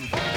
now.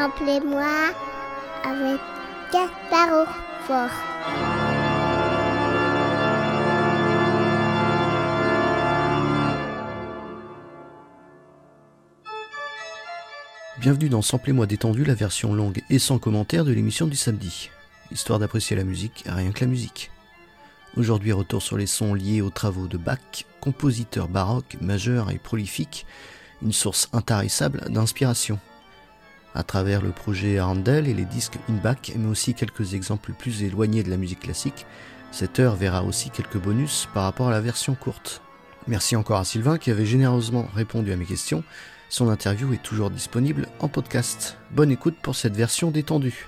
Samplez-moi avec Gaspard Fort. Bienvenue dans Samplez-moi détendu, la version longue et sans commentaire de l'émission du samedi. Histoire d'apprécier la musique, rien que la musique. Aujourd'hui, retour sur les sons liés aux travaux de Bach, compositeur baroque, majeur et prolifique, une source intarissable d'inspiration. À travers le projet Handel et les disques In-Bach, mais aussi quelques exemples plus éloignés de la musique classique, cette heure verra aussi quelques bonus par rapport à la version courte. Merci encore à Sylvain qui avait généreusement répondu à mes questions. Son interview est toujours disponible en podcast. Bonne écoute pour cette version détendue.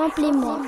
Temple et moi.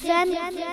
Cem, Cem, Cem.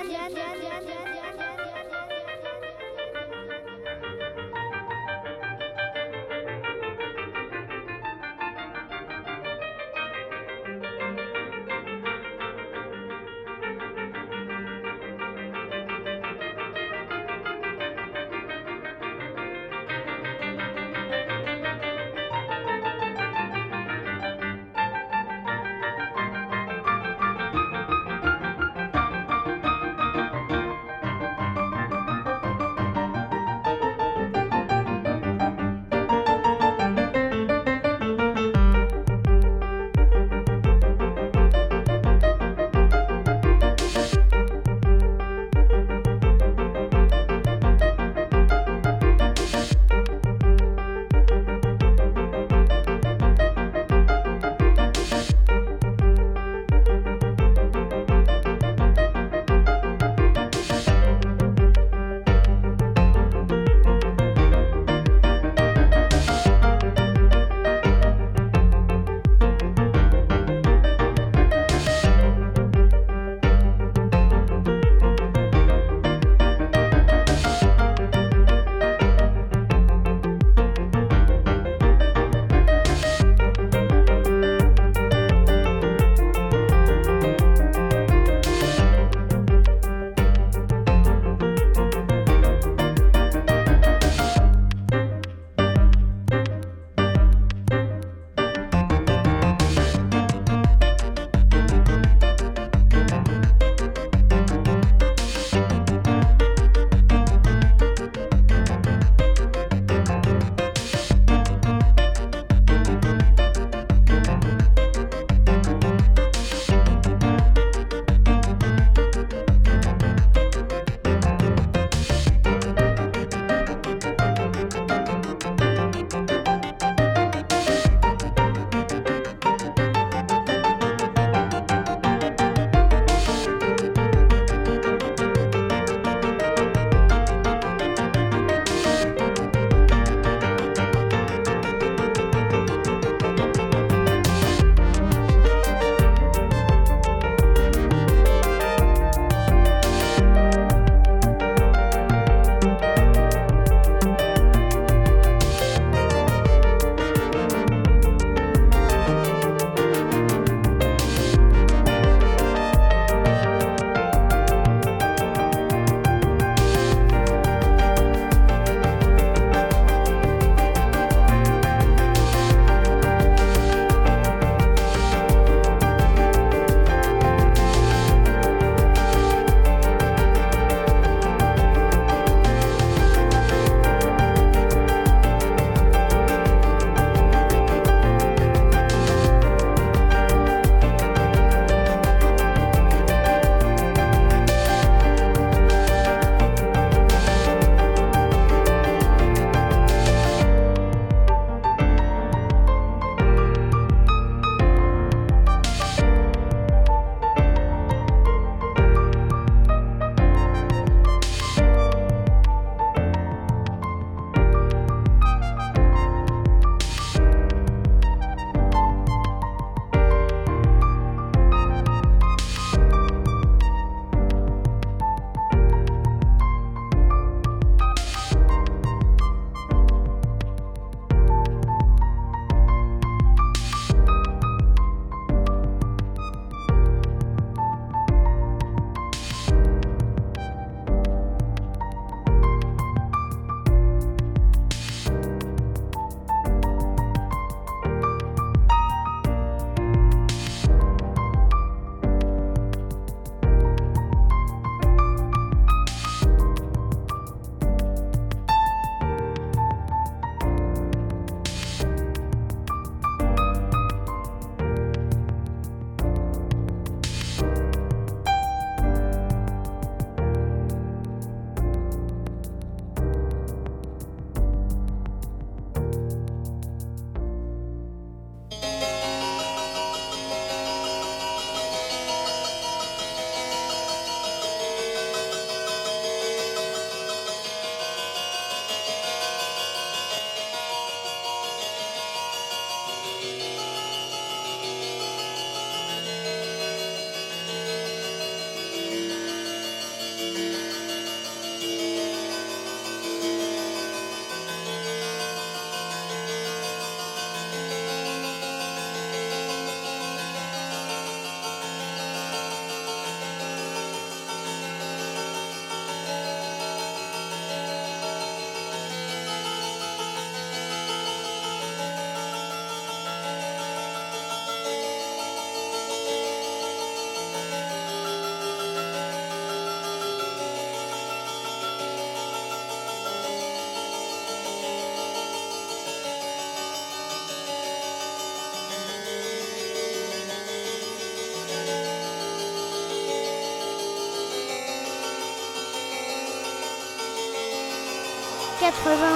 80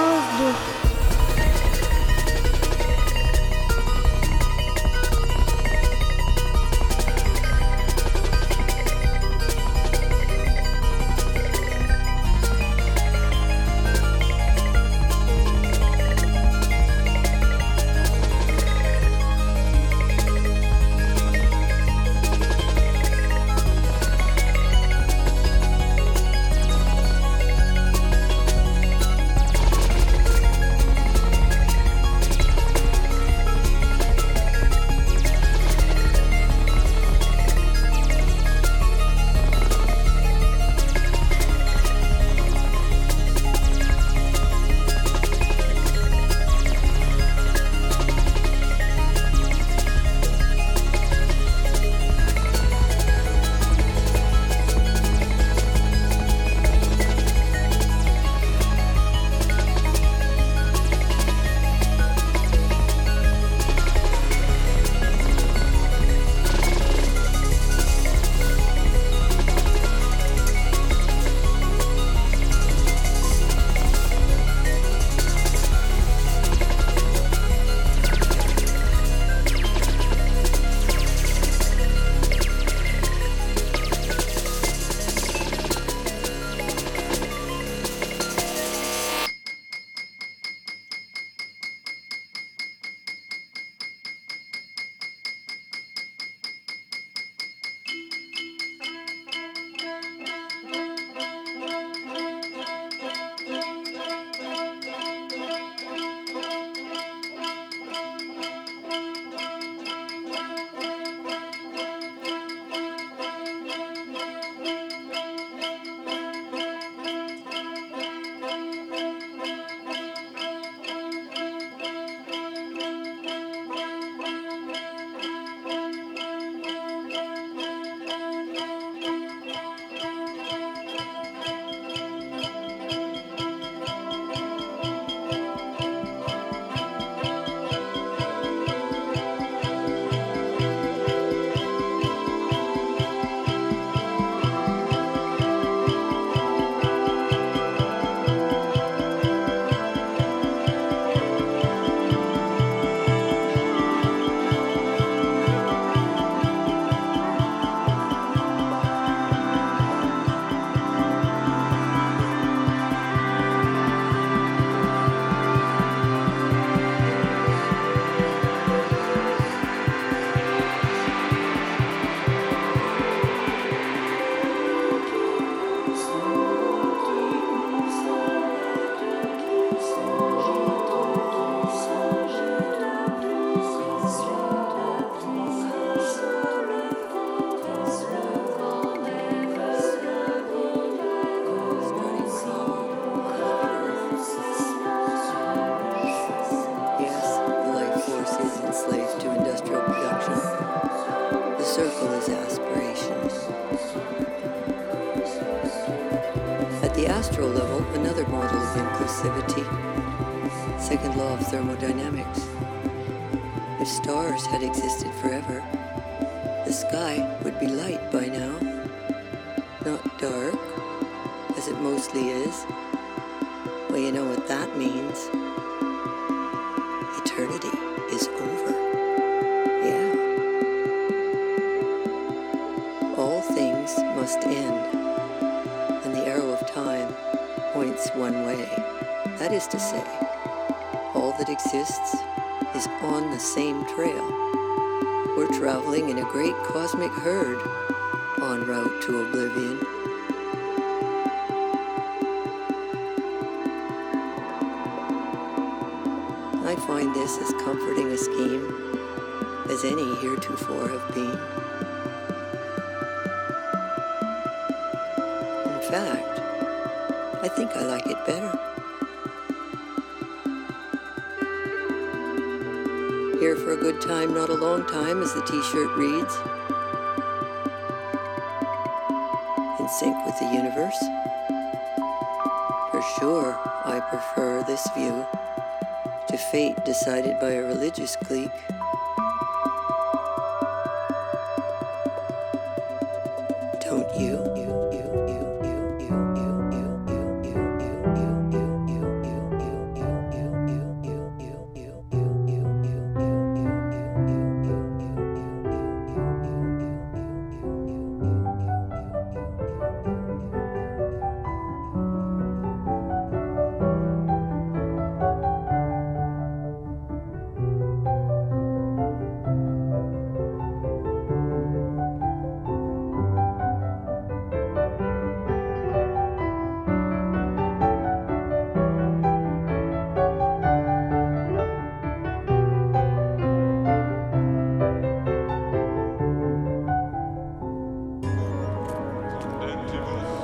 to say, all that exists is on the same trail. We're traveling in a great cosmic herd en route to oblivion. I find this as comforting a scheme as any heretofore have been. In fact, I think I like it better. Time, not a long time, as the t shirt reads. In sync with the universe. For sure, I prefer this view to fate decided by a religious clique. Beautiful.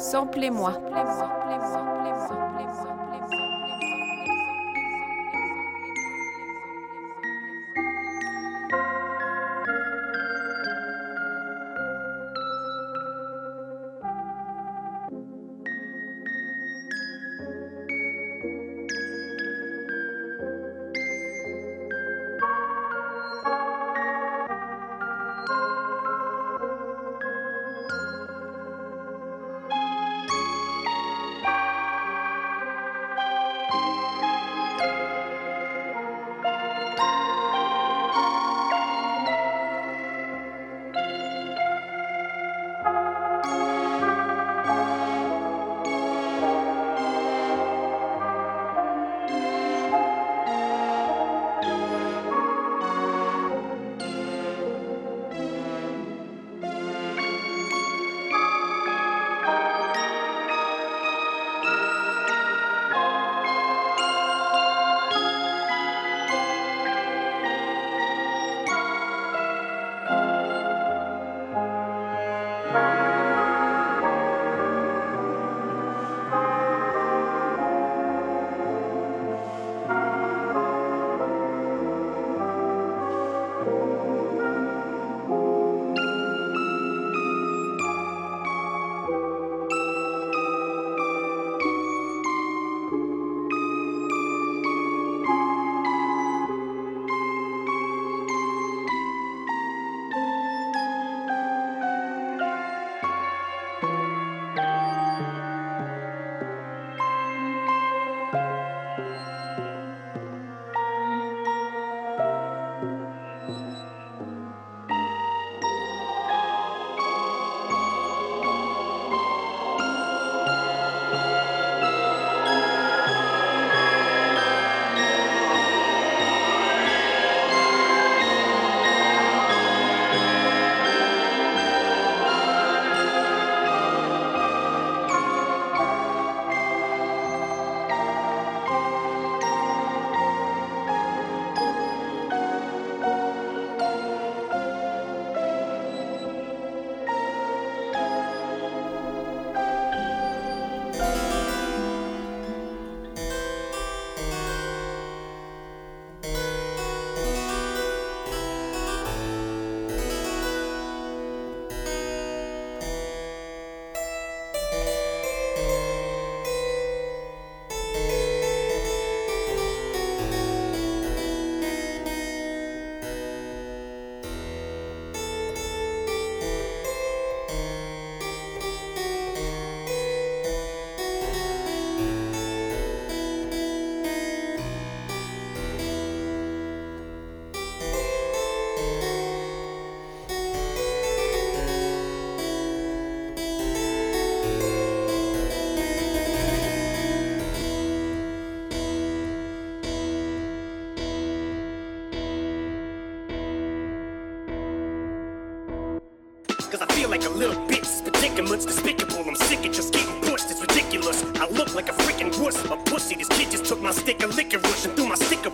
Samplez-moi. Cause I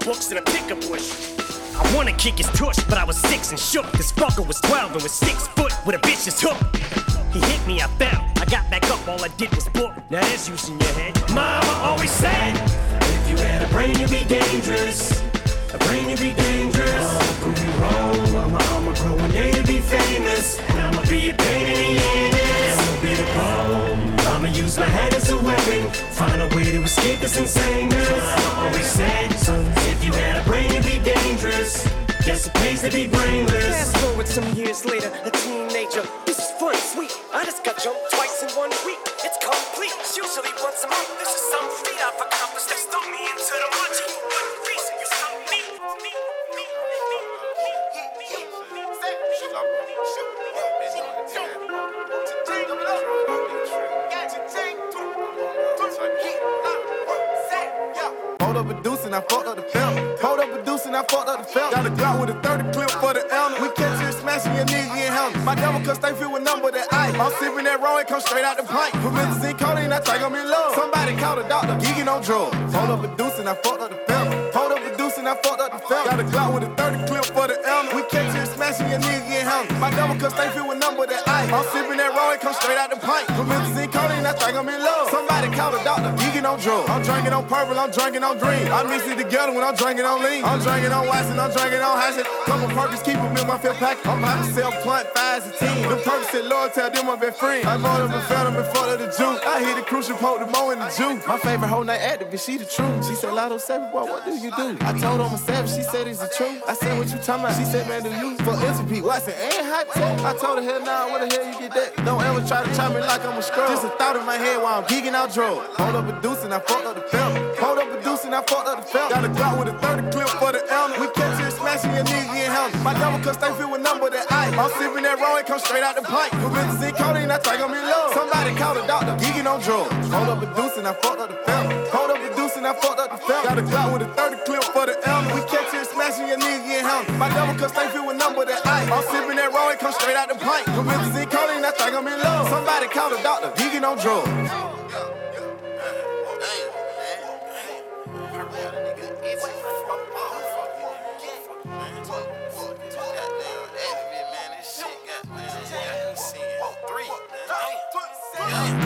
my books in a picker bush. I wanna kick his tush, but I was six and shook. This fucker was 12 and was six foot with a vicious hook. He hit me, I fell. I got back up, all I did was book. Now that's using your head. Mama always said, if you had a brain, you'd be dangerous. A brain, you'd be dangerous. Oh, prove me wrong. I'ma, I'ma grow one day to be famous. And I'ma be a pain in the anus. I'ma be the bomb. I'ma use my head as a weapon. Find a way to escape this insaneness. Always said, if you had a brain, you'd be dangerous. Guess it pays to be brainless. Fast forward some years later, a teenager. This is fun, sweet. I just got jumped twice in one week. It's complete. Usually once a month. Sipping that raw, it come straight out the pipe. Promethazine codeine, I think I'm in. Somebody call the doctor, geeking on drugs. Hold up a deuce and I fucked up the belt. Hold up a deuce and I fucked up the felt. Got a Glock with a 30 clip for the elm. We catch you smashing your nigga get hung. My double cause they feel with number that ice. I'm sipping that raw, it come straight out the pipe. Promethazine codeine, I think I'm in. Somebody call the doctor, on drugs. I'm drinking on purple, I'm drinking on green. I mix it together when I'm drinking on lean. I'm drinking on waxing, I'm drinking on hashing. Couple perkins, keep them in my fifth pack. I'm about to sell blunt fives and ten. Them perkins said, Lord, tell them I'm best friend. I bought them and fed them and fucked up the juice. I hit the crucial poke the mo in the juice. My favorite whole night activist, she the truth. She said, Lotto 7, boy, what do you do? I told her I'm a savage, she said it's the truth. I said, what you talking about? She said, man, do you? For entropy, Watson, ain't hot tech. I told her, hell nah, where the hell you get that? Don't ever try to chop me like I'm a scrub. Just a thought in my head while I'm geeking out drugs. Hold up a deuce and I fucked up the belt. Hold up a deuce and I fucked up the belt. Got a Glock with a 30 clip for the elder. We catch you smashing your nigga in helmet. My double cause they feel with number that ice. I'm sipping that raw, it come straight out the pipe. Promethazine codeine, I think I'm in love. Somebody call the doctor, geeking on drugs. Hold up a deuce and I fucked up the belt. Hold up a deuce and I fucked up the belt. Got a Glock with a 30 clip for the elder. We catch you smashing your nigga in helmet. My double cause they feel with number that ice. I'm sipping that raw, it come straight out the pipe. Promethazine codeine, I think I'm in love. Somebody call the doctor, geeking on drugs. Yeah.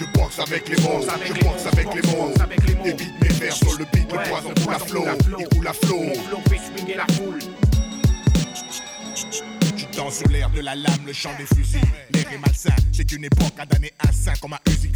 Je boxe avec les mots, je boxe avec les mots. Évite mes vers sur le beat, le poison coule à flot, il coule à flot. Tu danses sur l'air de la lame, le chant des fusils. L'air est malsain, c'est une époque à damner un saint comme un Uzi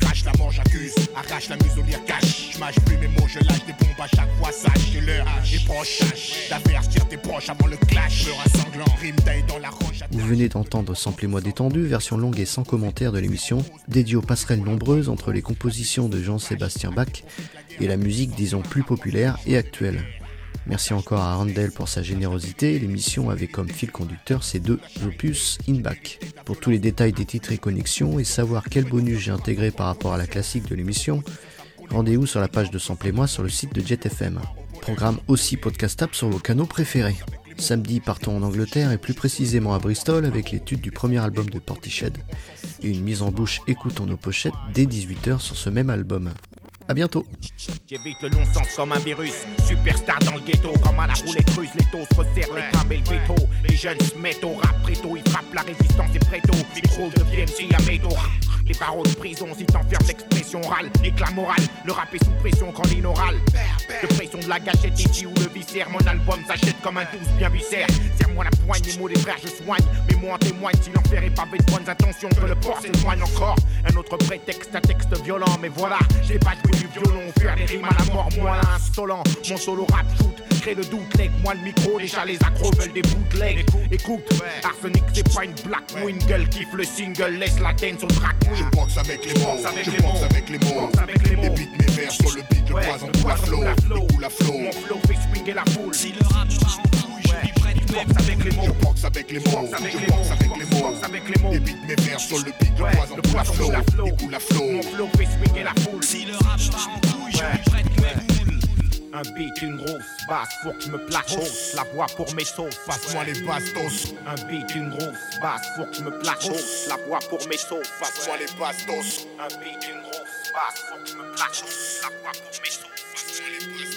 Vous venez d'entendre Samplez-moi détendu, version longue et sans commentaire de l'émission, dédiée aux passerelles nombreuses entre les compositions de Jean-Sébastien Bach et la musique, disons, plus populaire et actuelle. Merci encore à Randall pour sa générosité. L'émission avait comme fil conducteur ces deux opus in back. Pour tous les détails des titres et connexions et savoir quel bonus j'ai intégré par rapport à la classique de l'émission, rendez-vous sur la page de Samplez-moi sur le site de JetFM. Programme aussi podcastable sur vos canaux préférés. Samedi, partons en Angleterre et plus précisément à Bristol avec l'étude du premier album de Portiched et une mise en bouche écoutons nos pochettes dès 18h sur ce même album. A bientôt J'évite le non-sens comme un virus. Superstar dans le ghetto, comme à la roulette russe. Les taux se resserrent, les crabes et le veto. Les jeunes se mettent au rap préto. Ils frappent la résistance et préto. Micro de PMC à métaux. Les barreaux de prison, si t'enfermes d'expression orale. Éclat moral, le rap est sous pression quand l'inoral. De pression de la gâchette ici ou le viscère. Mon album s'achète comme un douce bien viscère. serre-moi la poigne, les mots des frères je soigne. Moi en témoigne, si l'enfer est pavé de bonnes intentions, que le port s'éloigne encore. Un autre prétexte, un texte violent, mais voilà, j'ai pas joué du violon, faire des rimes à la mort, moi là, insolent. Mon solo rap shoot, crée le doute, leg, moi le micro, déjà les accros veulent des bootlegs. Écoute, arsenic c'est pas une black wing, gueule kiffe le single, laisse la dance au track Je boxe avec les mots, je mots. avec les mots. avec les mots. Mes vers sur le beat, coule à flot. le coule à flot. Mon flow fait swinguer la foule. Si le rap boxe avec les mots. Je boxe avec les mots, boxe avec je les boxe mots. avec les mots. boxe avec les mots. Débite mes vers sur le beat, Ouais, le flot. il coule à flot. Mon flow fait swinguer la foule. Si le rap part en couille, je lui prête mes boules. Un beat, une grosse basse, faut que je me place hausse. La voix pour mes sauces. Passe-moi les bastos, Un beat, une grosse basse, faut que je me place hausse. La voix pour mes sauces. passe-moi les bastos. Un beat, une grosse basse, faut que je me place hausse. La voix pour mes sauces. Passe-moi les bastos.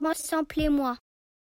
Moi samplez moi